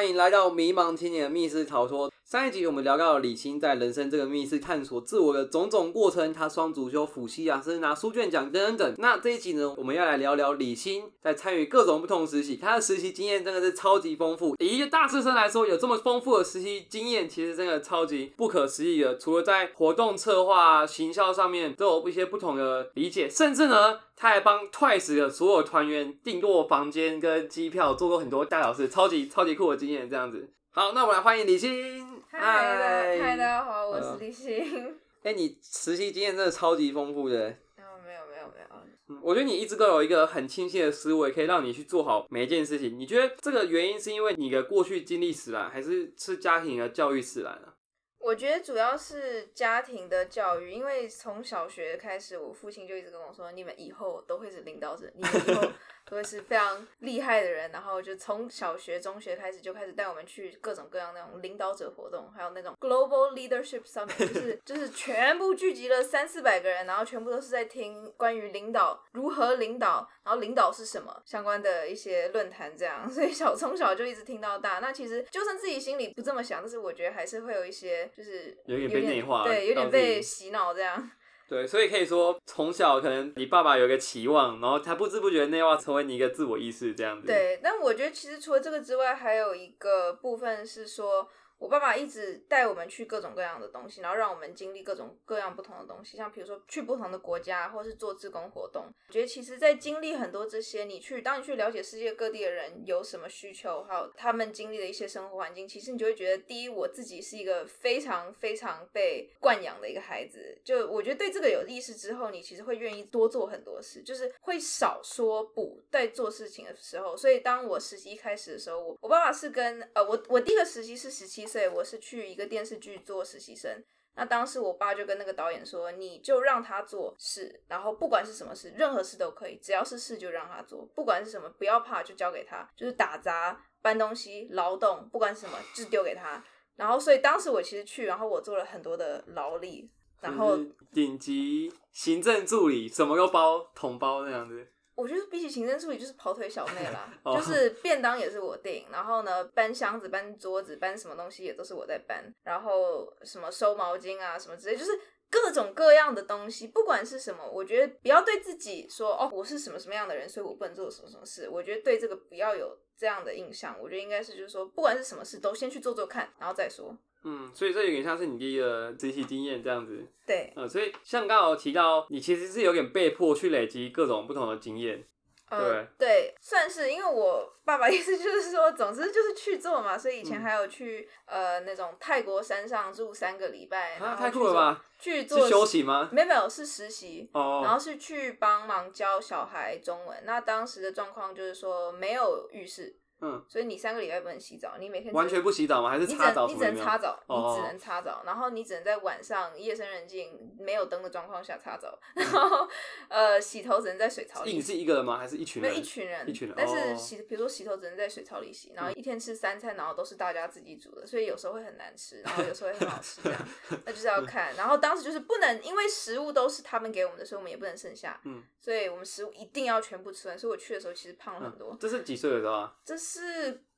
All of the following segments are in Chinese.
欢迎来到迷茫青年的密室逃脱。上一集我们聊到了李欣在人生这个密室探索自我的种种过程，他双主修辅系啊，甚至拿书卷奖等等等。那这一集呢，我们要来聊聊李欣在参与各种不同实习，他的实习经验真的是超级丰富。以一个大四生来说，有这么丰富的实习经验，其实真的超级不可思议的。除了在活动策划、行销上面都有一些不同的理解，甚至呢，他还帮 Twice 的所有团员订过房间跟机票，做过很多大小事，超级超级酷的经验。这样子，好，那我们来欢迎李欣。嗨，嗨，大家好，我是李欣。哎，你实习经验真的超级丰富的。没有，没有，没有，我觉得你一直都有一个很清晰的思维，可以让你去做好每一件事情。你觉得这个原因是因为你的过去经历使然，还是是家庭的教育使然呢？我觉得主要是家庭的教育，因为从小学开始，我父亲就一直跟我说：“你们以后都会是领导者，你们以后。”都会是非常厉害的人，然后就从小学、中学开始就开始带我们去各种各样那种领导者活动，还有那种 global leadership summit，就是 就是全部聚集了三四百个人，然后全部都是在听关于领导如何领导，然后领导是什么相关的一些论坛这样，所以小从小就一直听到大。那其实就算自己心里不这么想，但是我觉得还是会有一些就是有点被内化，对，有点被洗脑这样。对，所以可以说从小可能你爸爸有个期望，然后他不知不觉内化成为你一个自我意识这样子。对，但我觉得其实除了这个之外，还有一个部分是说。我爸爸一直带我们去各种各样的东西，然后让我们经历各种各样不同的东西，像比如说去不同的国家，或是做志工活动。我觉得其实，在经历很多这些，你去当你去了解世界各地的人有什么需求，还有他们经历的一些生活环境，其实你就会觉得，第一，我自己是一个非常非常被惯养的一个孩子。就我觉得对这个有意识之后，你其实会愿意多做很多事，就是会少说不在做事情的时候。所以当我实习开始的时候，我我爸爸是跟呃我我第一个实习是十七。岁我是去一个电视剧做实习生，那当时我爸就跟那个导演说，你就让他做事，然后不管是什么事，任何事都可以，只要是事就让他做，不管是什么，不要怕，就交给他，就是打杂、搬东西、劳动，不管是什么，就丢给他。然后所以当时我其实去，然后我做了很多的劳力，然后顶级行政助理，什么都包，统包那样子。我觉得比起行政助理就是跑腿小妹啦，就是便当也是我订，然后呢搬箱子、搬桌子、搬什么东西也都是我在搬，然后什么收毛巾啊什么之类，就是各种各样的东西，不管是什么，我觉得不要对自己说哦我是什么什么样的人，所以我不能做什么什么事。我觉得对这个不要有这样的印象，我觉得应该是就是说不管是什么事都先去做做看，然后再说。嗯，所以这有点像是你第一个实习经验这样子。对，呃，所以像刚好提到，你其实是有点被迫去累积各种不同的经验。对对，算是，因为我爸爸意思就是说，总之就是去做嘛，所以以前还有去呃那种泰国山上住三个礼拜，啊，太酷了吧？去做休息吗？没有没有，是实习，然后是去帮忙教小孩中文。那当时的状况就是说没有浴室。嗯，所以你三个礼拜不能洗澡，你每天完全不洗澡吗？还是擦澡？你只能擦澡，你只能擦澡，然后你只能在晚上夜深人静、没有灯的状况下擦澡，然后呃洗头只能在水槽里。你是一个人吗？还是一群人？一群人，一群人。但是洗，比如说洗头只能在水槽里洗，然后一天吃三餐，然后都是大家自己煮的，所以有时候会很难吃，然后有时候会很好吃，这样 那就是要看。然后当时就是不能，因为食物都是他们给我们的，所以我们也不能剩下。嗯，所以我们食物一定要全部吃完。所以我去的时候其实胖了很多。这是几岁的时候啊？这是。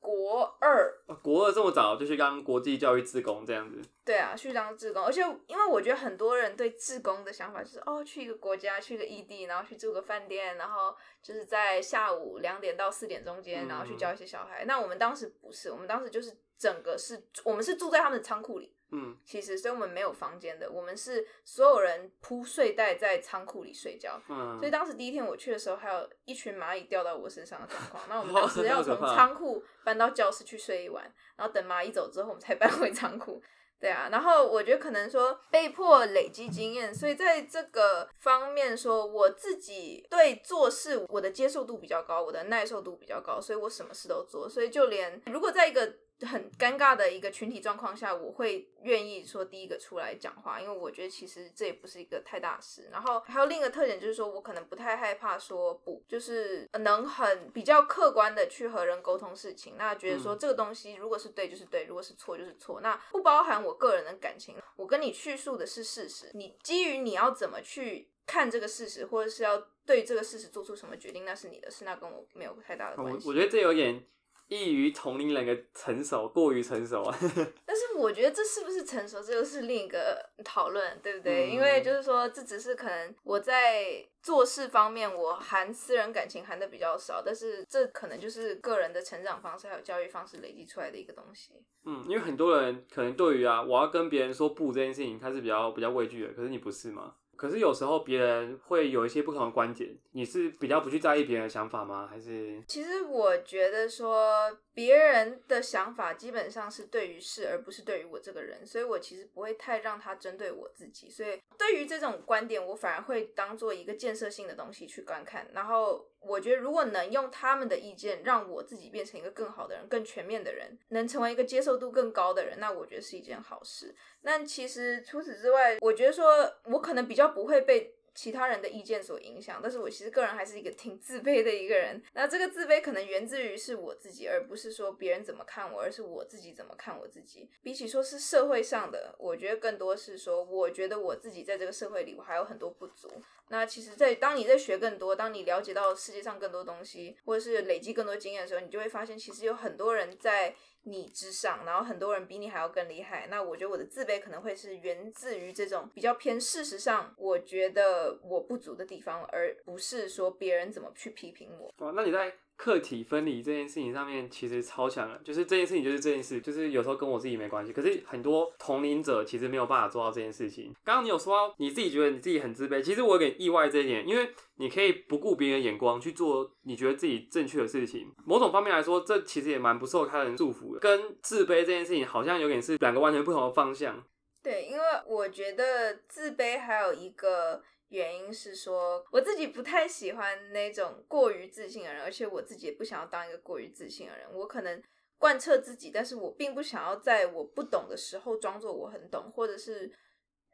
国二，国二这么早就去当国际教育志工这样子？对啊，去当志工，而且因为我觉得很多人对志工的想法就是哦，去一个国家，去个异地，然后去住个饭店，然后就是在下午两点到四点中间，然后去教一些小孩。那我们当时不是，我们当时就是整个是，我们是住在他们的仓库里。嗯，其实所以我们没有房间的，我们是所有人铺睡袋在仓库里睡觉。嗯，所以当时第一天我去的时候，还有一群蚂蚁掉到我身上的状况。那我们 当时要从仓库搬到教室去睡一晚，然后等蚂蚁走之后，我们才 搬回仓库。对啊，然后我觉得可能说被迫累积经验，所以在这个方面说，我自己对做事我的接受度比较高，我的耐受度比较高，所以我什么事都做。所以就连如果在一个很尴尬的一个群体状况下，我会愿意说第一个出来讲话，因为我觉得其实这也不是一个太大事。然后还有另一个特点就是说，我可能不太害怕说不，就是能很比较客观的去和人沟通事情。那觉得说这个东西如果是对就是对，如果是错就是错，那不包含我个人的感情。我跟你叙述的是事实，你基于你要怎么去看这个事实，或者是要对这个事实做出什么决定，那是你的事，那跟我没有太大的关系。我我觉得这有点。异于同龄人的成熟，过于成熟啊。但是我觉得这是不是成熟，这又是另一个讨论，对不对？嗯因为就是说，这只是可能我在做事方面，我含私人感情含的比较少，但是这可能就是个人的成长方式还有教育方式累积出来的一个东西。嗯，因为很多人可能对于啊，我要跟别人说不这件事情，他是比较比较畏惧的，可是你不是吗？可是有时候别人会有一些不同的观点，你是比较不去在意别人的想法吗？还是其实我觉得说别人的想法基本上是对于事，而不是对于我这个人，所以我其实不会太让他针对我自己。所以对于这种观点，我反而会当做一个建设性的东西去观看。然后我觉得，如果能用他们的意见让我自己变成一个更好的人、更全面的人，能成为一个接受度更高的人，那我觉得是一件好事。那其实除此之外，我觉得说我可能比较不会被其他人的意见所影响，但是我其实个人还是一个挺自卑的一个人。那这个自卑可能源自于是我自己，而不是说别人怎么看我，而是我自己怎么看我自己。比起说是社会上的，我觉得更多是说，我觉得我自己在这个社会里我还有很多不足。那其实在，当你在学更多，当你了解到世界上更多东西，或者是累积更多经验的时候，你就会发现，其实有很多人在你之上，然后很多人比你还要更厉害。那我觉得我的自卑可能会是源自于这种比较偏事实上，我觉得我不足的地方，而不是说别人怎么去批评我。哦？那你在客体分离这件事情上面其实超强了，就是这件事情就是这件事，就是有时候跟我自己没关系，可是很多同龄者其实没有办法做到这件事情。刚刚你有说到你自己觉得你自己很自卑，其实我有点意外这一点，因为你可以不顾别人眼光去做你觉得自己正确的事情，某种方面来说，这其实也蛮不受他人束缚的，跟自卑这件事情好像有点是两个完全不同的方向。对，因为我觉得自卑还有一个原因是说，我自己不太喜欢那种过于自信的人，而且我自己也不想要当一个过于自信的人。我可能贯彻自己，但是我并不想要在我不懂的时候装作我很懂，或者是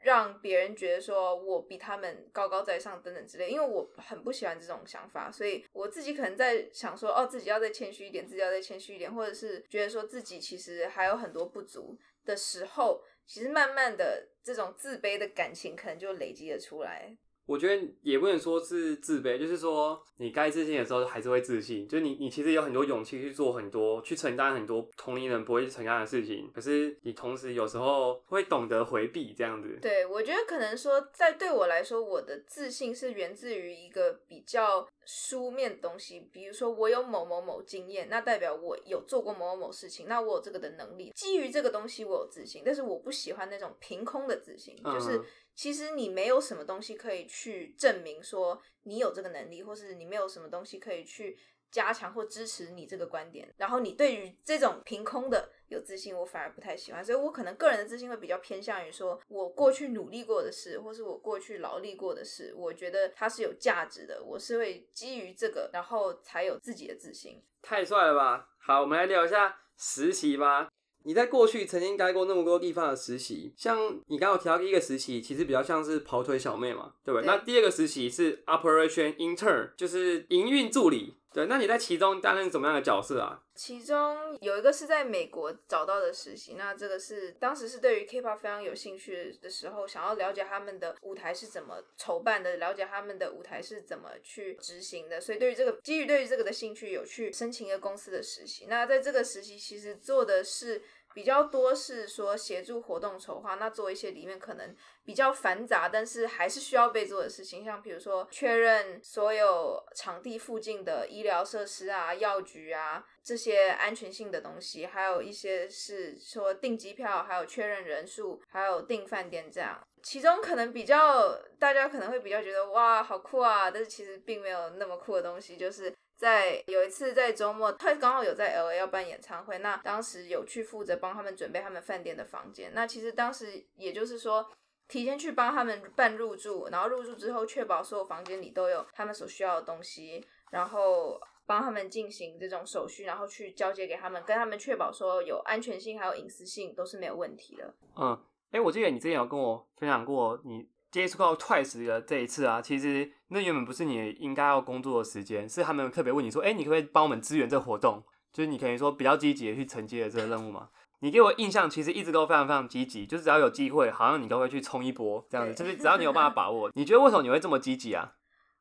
让别人觉得说我比他们高高在上等等之类。因为我很不喜欢这种想法，所以我自己可能在想说，哦，自己要再谦虚一点，自己要再谦虚一点，或者是觉得说自己其实还有很多不足的时候。其实慢慢的，这种自卑的感情可能就累积了出来。我觉得也不能说是自卑，就是说你该自信的时候还是会自信，就是你你其实有很多勇气去做很多，去承担很多同龄人不会去承担的事情，可是你同时有时候会懂得回避这样子。对，我觉得可能说，在对我来说，我的自信是源自于一个比较书面的东西，比如说我有某某某经验，那代表我有做过某某某事情，那我有这个的能力，基于这个东西我有自信，但是我不喜欢那种凭空的自信，就是嗯其实你没有什么东西可以去证明说你有这个能力，或是你没有什么东西可以去加强或支持你这个观点，然后你对于这种凭空的有自信，我反而不太喜欢，所以我可能个人的自信会比较偏向于说我过去努力过的事，或是我过去劳力过的事，我觉得它是有价值的，我是会基于这个，然后才有自己的自信。太帅了吧！好，我们来聊一下实习吧。你在过去曾经待过那么多地方的实习，像你刚刚提到第一个实习，其实比较像是跑腿小妹嘛，对不对？对那第二个实习是 Operation Intern，就是营运助理。对，那你在其中担任怎么样的角色啊？其中有一个是在美国找到的实习，那这个是当时是对于 K-pop 非常有兴趣的时候，想要了解他们的舞台是怎么筹办的，了解他们的舞台是怎么去执行的，所以对于这个基于对于这个的兴趣，有去申请一个公司的实习。那在这个实习其实做的是。比较多是说协助活动筹划，那做一些里面可能比较繁杂，但是还是需要被做的事情，像比如说确认所有场地附近的医疗设施啊、药局啊这些安全性的东西，还有一些是说订机票，还有确认人数，还有订饭店这样。其中可能比较大家可能会比较觉得哇好酷啊，但是其实并没有那么酷的东西，就是。在有一次在周末，他刚好有在 L A 要办演唱会，那当时有去负责帮他们准备他们饭店的房间。那其实当时也就是说，提前去帮他们办入住，然后入住之后确保所有房间里都有他们所需要的东西，然后帮他们进行这种手续，然后去交接给他们，跟他们确保说有安全性还有隐私性都是没有问题的。嗯，哎、我记得你之前有跟我分享过你。接触到 Twice 的这一次啊，其实那原本不是你应该要工作的时间，是他们特别问你说，哎、你可不可以帮我们支援这个活动？就是你可以说比较积极的去承接了这个任务嘛。你给我印象其实一直都非常非常积极，就是只要有机会，好像你都会去冲一波这样子，就是只要你有办法把握。你觉得为什么你会这么积极啊？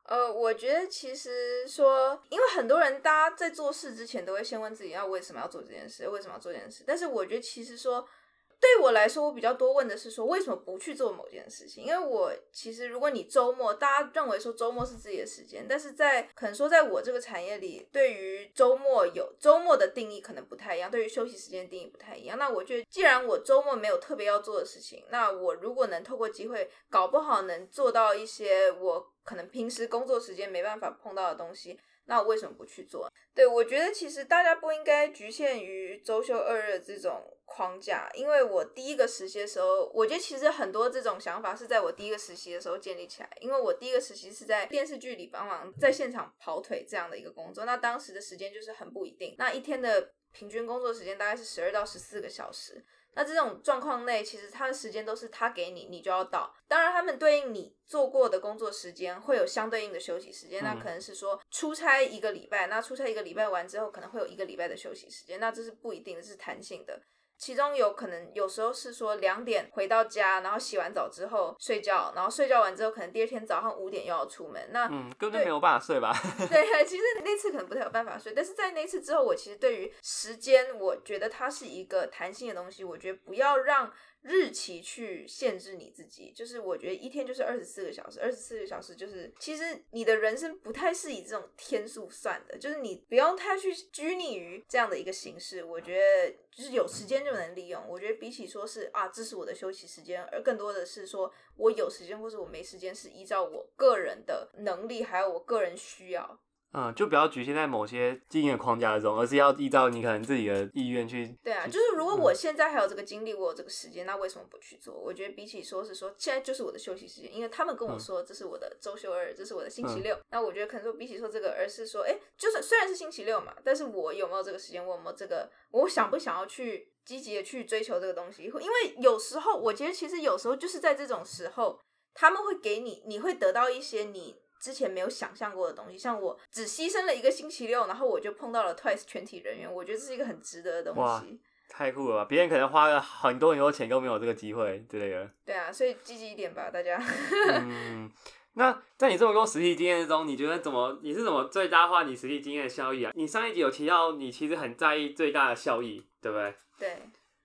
呃，我觉得其实说，因为很多人大家在做事之前都会先问自己要为什么要做这件事，为什么要做这件事。但是我觉得其实说。对我来说，我比较多问的是说，为什么不去做某件事情？因为我其实，如果你周末，大家认为说周末是自己的时间，但是在可能说，在我这个产业里，对于周末有周末的定义可能不太一样，对于休息时间定义不太一样。那我觉得，既然我周末没有特别要做的事情，那我如果能透过机会，搞不好能做到一些我可能平时工作时间没办法碰到的东西。那我为什么不去做？对我觉得其实大家不应该局限于周休二日这种框架，因为我第一个实习的时候，我觉得其实很多这种想法是在我第一个实习的时候建立起来。因为我第一个实习是在电视剧里帮忙在现场跑腿这样的一个工作，那当时的时间就是很不一定，那一天的平均工作时间大概是十二到十四个小时。那这种状况内，其实他的时间都是他给你，你就要到。当然，他们对应你做过的工作时间会有相对应的休息时间。那可能是说出差一个礼拜，那出差一个礼拜完之后，可能会有一个礼拜的休息时间。那这是不一定的，是弹性的。其中有可能有时候是说两点回到家，然后洗完澡之后睡觉，然后睡觉完之后可能第二天早上五点又要出门，那嗯根本没有办法睡吧？对，其实那次可能不太有办法睡，但是在那次之后，我其实对于时间，我觉得它是一个弹性的东西，我觉得不要让。日期去限制你自己，就是我觉得一天就是二十四个小时，二十四个小时就是其实你的人生不太是以这种天数算的，就是你不用太去拘泥于这样的一个形式。我觉得就是有时间就能利用。我觉得比起说是啊，这是我的休息时间，而更多的是说我有时间或者我没时间，是依照我个人的能力还有我个人需要。嗯，就不要局限在某些经验框架中，而是要依照你可能自己的意愿去。对啊，就是如果我现在还有这个精力，我有这个时间，那为什么不去做？我觉得比起说是说现在就是我的休息时间，因为他们跟我说这是我的周休二，这是我的星期六。那我觉得可能说比起说这个，而是说，哎，就是虽然是星期六嘛，但是我有没有这个时间？我有没有这个？我想不想要去积极的去追求这个东西？因为有时候我觉得其实有时候就是在这种时候，他们会给你，你会得到一些你。之前没有想象过的东西，像我只牺牲了一个星期六，然后我就碰到了 Twice 全体人员，我觉得这是一个很值得的东西。太酷了吧！别人可能花了很多很多钱都没有这个机会之类的。对啊，所以积极一点吧，大家。嗯，那在你这么多实习经验中，你觉得怎么？你是怎么最大化你实习经验的效益啊？你上一集有提到，你其实很在意最大的效益，对不对？对。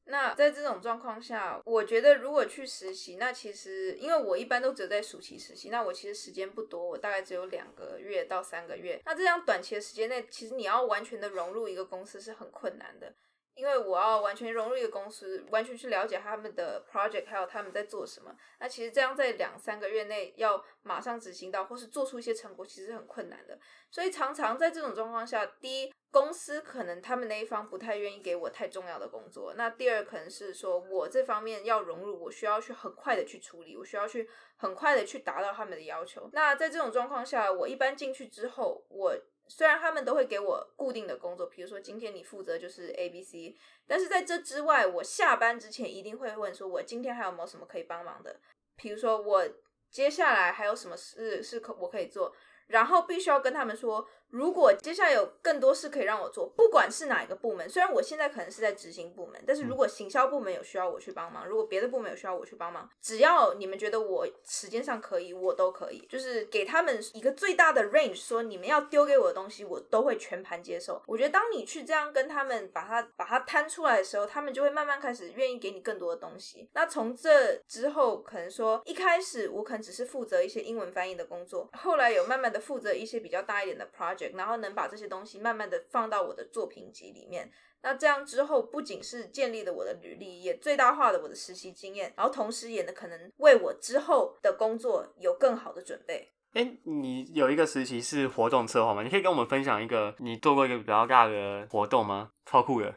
那在这种状况下，我觉得如果去实习，那其实因为我一般都只在暑期实习，那我其实时间不多，我大概只有两个月到三个月。那这样短期的时间内，其实你要完全的融入一个公司是很困难的。因为我要完全融入一个公司，完全去了解他们的 project，还有他们在做什么。那其实这样在两三个月内要马上执行到，或是做出一些成果，其实很困难的。所以常常在这种状况下，第一，公司可能他们那一方不太愿意给我太重要的工作；那第二，可能是说我这方面要融入，我需要去很快的去处理，我需要去很快的去达到他们的要求。那在这种状况下，我一般进去之后，我。虽然他们都会给我固定的工作，比如说今天你负责就是 A、B、C，但是在这之外，我下班之前一定会问说，我今天还有没有什么可以帮忙的？比如说我接下来还有什么事是可我可以做，然后必须要跟他们说。如果接下来有更多事可以让我做，不管是哪一个部门，虽然我现在可能是在执行部门，但是如果行销部门有需要我去帮忙，如果别的部门有需要我去帮忙，只要你们觉得我时间上可以，我都可以，就是给他们一个最大的 range，说你们要丢给我的东西，我都会全盘接受。我觉得当你去这样跟他们把它把它摊出来的时候，他们就会慢慢开始愿意给你更多的东西。那从这之后，可能说一开始我可能只是负责一些英文翻译的工作，后来有慢慢的负责一些比较大一点的 project。然后能把这些东西慢慢的放到我的作品集里面，那这样之后不仅是建立了我的履历，也最大化了我的实习经验，然后同时也能可能为我之后的工作有更好的准备。哎，你有一个实习是活动策划吗？你可以跟我们分享一个你做过一个比较大的活动吗？超酷的。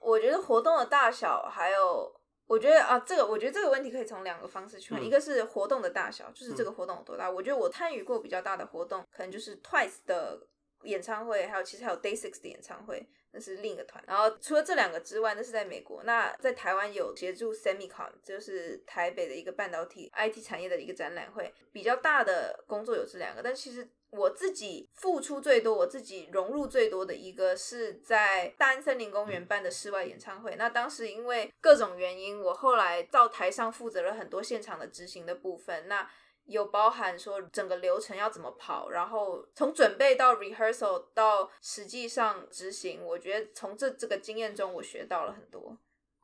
我觉得活动的大小，还有我觉得啊，这个我觉得这个问题可以从两个方式去看，一个是活动的大小，就是这个活动有多大。我觉得我参与过比较大的活动，可能就是 Twice 的。演唱会还有其实还有 Day Six 的演唱会，那是另一个团。然后除了这两个之外，那是在美国。那在台湾有协助 Semicon，就是台北的一个半导体 IT 产业的一个展览会。比较大的工作有这两个，但其实我自己付出最多，我自己融入最多的一个是在大安森林公园办的室外演唱会。那当时因为各种原因，我后来到台上负责了很多现场的执行的部分。那有包含说整个流程要怎么跑，然后从准备到 rehearsal 到实际上执行，我觉得从这这个经验中我学到了很多。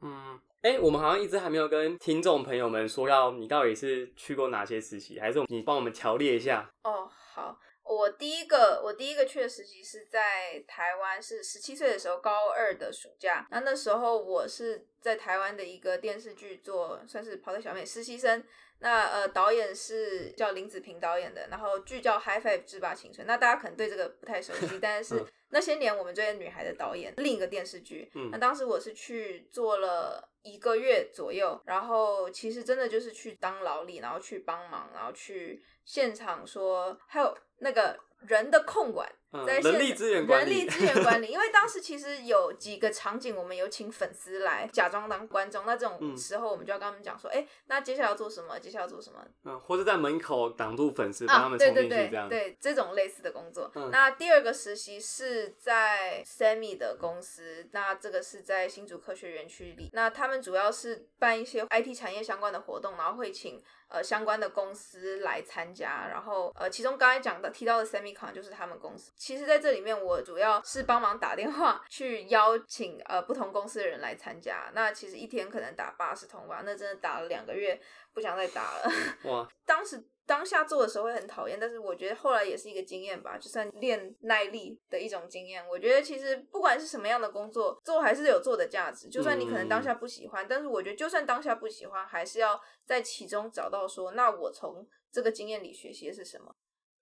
嗯，哎，我们好像一直还没有跟听众朋友们说，要你到底是去过哪些实习，还是你帮我们条列一下？哦，好。我第一个，我第一个去的实习是在台湾，是十七岁的时候，高二的暑假。那那时候我是在台湾的一个电视剧做，算是跑腿小妹实习生。那呃，导演是叫林子平导演的，然后剧叫《High Five 制霸青春》。那大家可能对这个不太熟悉，但是那些年我们追的女孩的导演，另一个电视剧。嗯那当时我是去做了一个月左右，然后其实真的就是去当劳力，然后去帮忙，然后去现场说，还有。那个人的控管，在人力资源管理，人力资源管理，因为当时其实有几个场景，我们有请粉丝来假装当观众，那这种时候我们就要跟他们讲说，哎，那接下来要做什么？接下来要做什么？嗯，或者在门口挡住粉丝，让他们冲进去这样。对，这种类似的工作。那第二个实习是在 Sammy 的公司，那这个是在新竹科学园区里，那他们主要是办一些 IT 产业相关的活动，然后会请。呃，相关的公司来参加，然后呃，其中刚才讲的提到的 Semicon 就是他们公司。其实，在这里面，我主要是帮忙打电话去邀请呃不同公司的人来参加。那其实一天可能打八十通吧，那真的打了两个月，不想再打了。哇！当时。当下做的时候会很讨厌，但是我觉得后来也是一个经验吧，就算练耐力的一种经验。我觉得其实不管是什么样的工作，做还是有做的价值。就算你可能当下不喜欢，但是我觉得就算当下不喜欢，还是要在其中找到说，那我从这个经验里学习的是什么。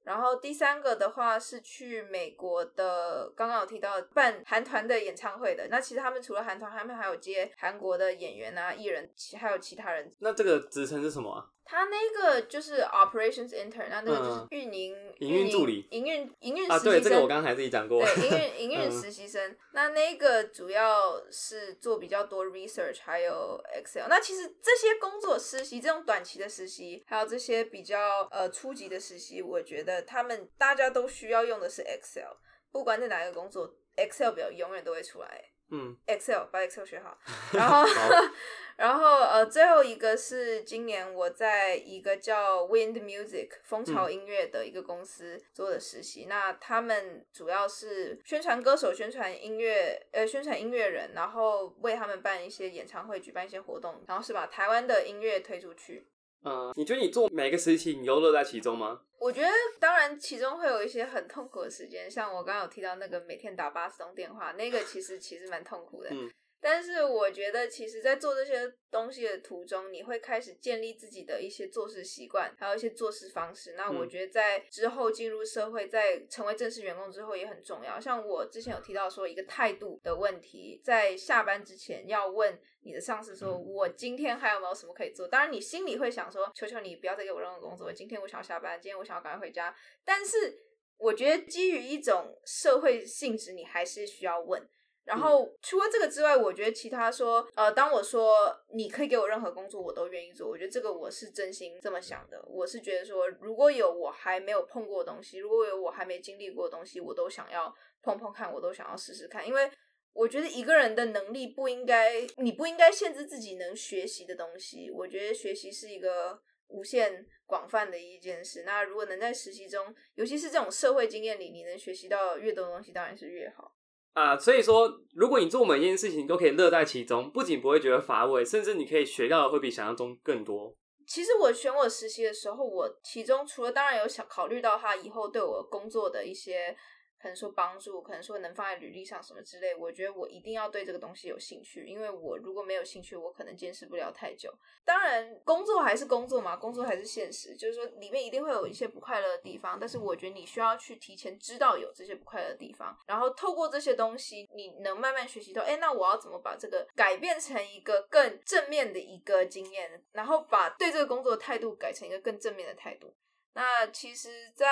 然后第三个的话是去美国的，刚刚有提到办韩团的演唱会的。那其实他们除了韩团，他们还有接韩国的演员啊、艺人，其还有其他人。那这个职称是什么？他那个就是 operations intern，那那个就是运营营运助理、营运营运啊，对，这个我刚才自己讲过。对，营运 营运实习生。那那个主要是做比较多 research，还有 Excel。那其实这些工作实习，这种短期的实习，还有这些比较呃初级的实习，我觉得他们大家都需要用的是 Excel，不管在哪一个工作，Excel 表永远都会出来。嗯，Excel 把 Excel 学好 然后，然后呃，最后一个是今年我在一个叫 Wind Music 风潮音乐的一个公司做的实习，那他们主要是宣传歌手、宣传音乐，呃，宣传音乐人，然后为他们办一些演唱会、举办一些活动，然后是把台湾的音乐推出去。嗯，你觉得你做每个时期，你都乐在其中吗？我觉得当然，其中会有一些很痛苦的时间，像我刚刚有提到那个每天打八十通电话，那个其实其实蛮痛苦的。嗯。但是我觉得，其实，在做这些东西的途中，你会开始建立自己的一些做事习惯，还有一些做事方式。那我觉得，在之后进入社会，在成为正式员工之后，也很重要。像我之前有提到说，一个态度的问题，在下班之前要问你的上司说：“我今天还有没有什么可以做？”当然，你心里会想说：“求求你不要再给我任何工作，今天我想要下班，今天我想要赶快回家。”但是，我觉得基于一种社会性质，你还是需要问。然后除了这个之外，我觉得其他说，呃，当我说你可以给我任何工作，我都愿意做。我觉得这个我是真心这么想的。我是觉得说，如果有我还没有碰过的东西，如果有我还没经历过的东西，我都想要碰碰看，我都想要试试看。因为我觉得一个人的能力不应该，你不应该限制自己能学习的东西。我觉得学习是一个无限广泛的一件事。那如果能在实习中，尤其是这种社会经验里，你能学习到越多东西，当然是越好。啊，所以说，如果你做每一件事情都可以乐在其中，不仅不会觉得乏味，甚至你可以学到的会比想象中更多。其实我选我实习的时候，我其中除了当然有想考虑到他以后对我工作的一些。可能说帮助，可能说能放在履历上什么之类，我觉得我一定要对这个东西有兴趣，因为我如果没有兴趣，我可能坚持不了太久。当然，工作还是工作嘛，工作还是现实，就是说里面一定会有一些不快乐的地方，但是我觉得你需要去提前知道有这些不快乐的地方，然后透过这些东西，你能慢慢学习到，哎，那我要怎么把这个改变成一个更正面的一个经验，然后把对这个工作的态度改成一个更正面的态度。那其实，在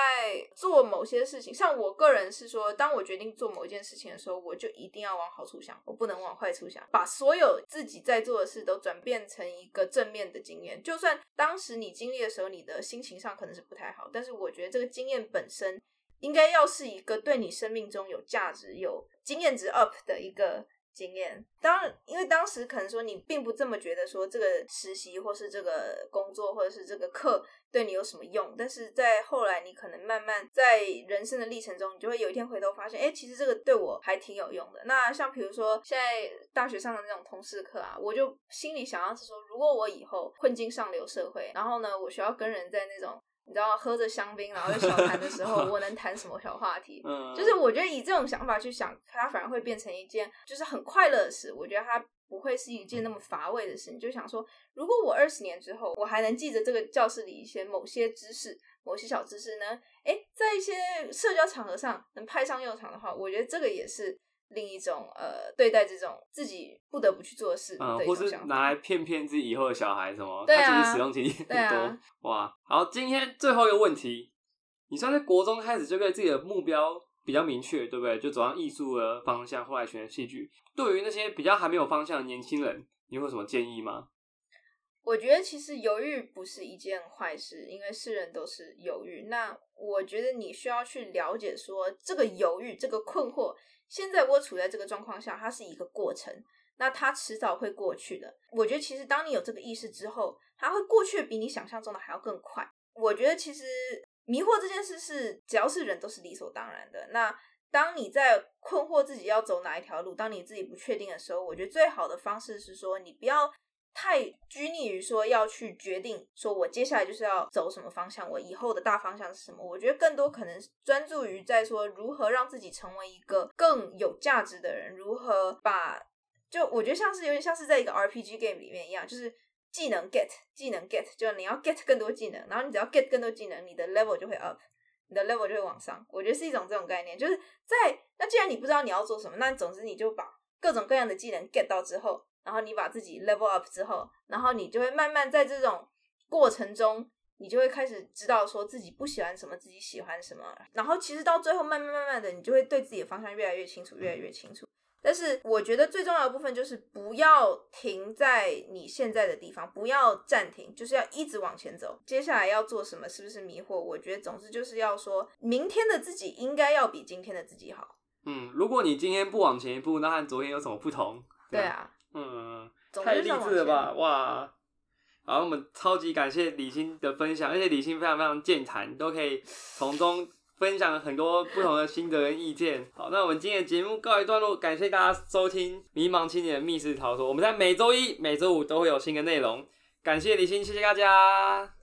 做某些事情，像我个人是说，当我决定做某一件事情的时候，我就一定要往好处想，我不能往坏处想，把所有自己在做的事都转变成一个正面的经验。就算当时你经历的时候，你的心情上可能是不太好，但是我觉得这个经验本身应该要是一个对你生命中有价值、有经验值 up 的一个经验。当因为当时可能说你并不这么觉得说这个实习或是这个工作或者是这个课对你有什么用，但是在后来你可能慢慢在人生的历程中，你就会有一天回头发现，哎，其实这个对我还挺有用的。那像比如说现在大学上的那种通识课啊，我就心里想要是说，如果我以后混进上流社会，然后呢，我需要跟人在那种。你知道喝着香槟，然后小谈的时候，我能谈什么小话题？嗯，就是我觉得以这种想法去想，它反而会变成一件就是很快乐的事。我觉得它不会是一件那么乏味的事。你就想说，如果我二十年之后，我还能记着这个教室里一些某些知识、某些小知识呢？哎，在一些社交场合上能派上用场的话，我觉得这个也是。另一种呃，对待这种自己不得不去做的事，嗯，或是拿来骗骗自己以后的小孩什么，他其实使用经验很多。哇，好，今天最后一个问题，你算在国中开始就对自己的目标比较明确，对不对？就走上艺术的方向，后来选戏剧。对于那些比较还没有方向的年轻人，你会有什么建议吗？我觉得其实犹豫不是一件坏事，因为世人都是犹豫。那我觉得你需要去了解说，这个犹豫，这个困惑。现在我处在这个状况下，它是一个过程，那它迟早会过去的。我觉得其实当你有这个意识之后，它会过去比你想象中的还要更快。我觉得其实迷惑这件事是只要是人都是理所当然的。那当你在困惑自己要走哪一条路，当你自己不确定的时候，我觉得最好的方式是说你不要。太拘泥于说要去决定，说我接下来就是要走什么方向，我以后的大方向是什么？我觉得更多可能专注于在说如何让自己成为一个更有价值的人，如何把就我觉得像是有点像是在一个 RPG game 里面一样，就是技能 get 技能 get，就你要 get 更多技能，然后你只要 get 更多技能，你的 level 就会 up，你的 level 就会往上。我觉得是一种这种概念，就是在那既然你不知道你要做什么，那总之你就把各种各样的技能 get 到之后。然后你把自己 level up 之后，然后你就会慢慢在这种过程中，你就会开始知道说自己不喜欢什么，自己喜欢什么。然后其实到最后，慢慢慢慢的，你就会对自己的方向越来越清楚，越来越清楚。但是我觉得最重要的部分就是不要停在你现在的地方，不要暂停，就是要一直往前走。接下来要做什么，是不是迷惑？我觉得总之就是要说明天的自己应该要比今天的自己好。嗯，如果你今天不往前一步，那和昨天有什么不同？对啊。嗯，太励志了吧！哇，好，我们超级感谢李欣的分享，而且李欣非常非常健谈，都可以从中分享很多不同的心得跟意见。好，那我们今天的节目告一段落，感谢大家收听《迷茫青年的密室逃脱》，我们在每周一、每周五都会有新的内容。感谢李欣，谢谢大家。